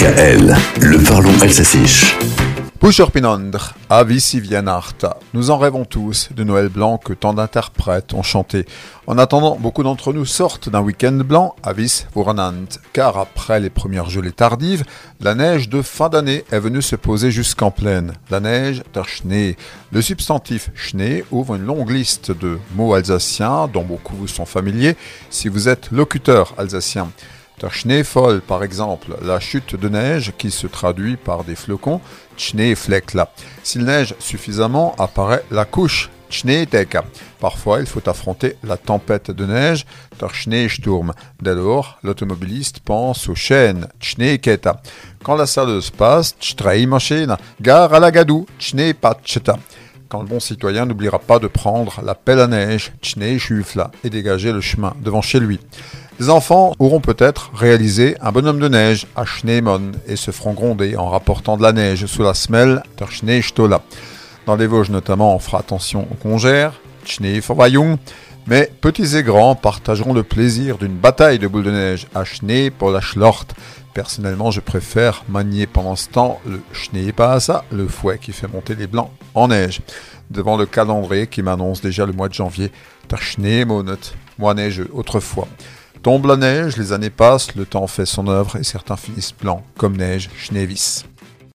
DKL, le parlons alsacien. Pusherpinandr, Vianarta. Nous en rêvons tous de Noël blanc que tant d'interprètes ont chanté. En attendant, beaucoup d'entre nous sortent d'un week-end blanc, Avis Vuranant, car après les premières gelées tardives, la neige de fin d'année est venue se poser jusqu'en plaine. La neige, der Schnee. Le substantif Schnee ouvre une longue liste de mots alsaciens dont beaucoup vous sont familiers si vous êtes locuteur alsacien. Der par exemple, la chute de neige qui se traduit par des flocons, Schneefleckla. S'il neige suffisamment, apparaît la couche, Schneedecke. Parfois, il faut affronter la tempête de neige, der Schneesturm. Dès lors, l'automobiliste pense aux chaînes, Schneeketa. Quand la saleuse passe, Streimmaschine, gare à la gadou, Schneepatcheta quand le bon citoyen n'oubliera pas de prendre la pelle à neige, Schneeschüffla, et dégager le chemin devant chez lui. Les enfants auront peut-être réalisé un bonhomme de neige à et se feront gronder en rapportant de la neige sous la semelle der. Dans les Vosges notamment, on fera attention aux congères, Schneeverweihung, mais petits et grands partageront le plaisir d'une bataille de boules de neige à pour la Schlort. Personnellement, je préfère manier pendant ce temps le Schneepasa, le fouet qui fait monter les blancs en neige. Devant le calendrier qui m'annonce déjà le mois de janvier, der Schneemonat, mois neige autrefois. Tombe la neige, les années passent, le temps fait son œuvre et certains finissent blancs comme neige, Schneevis.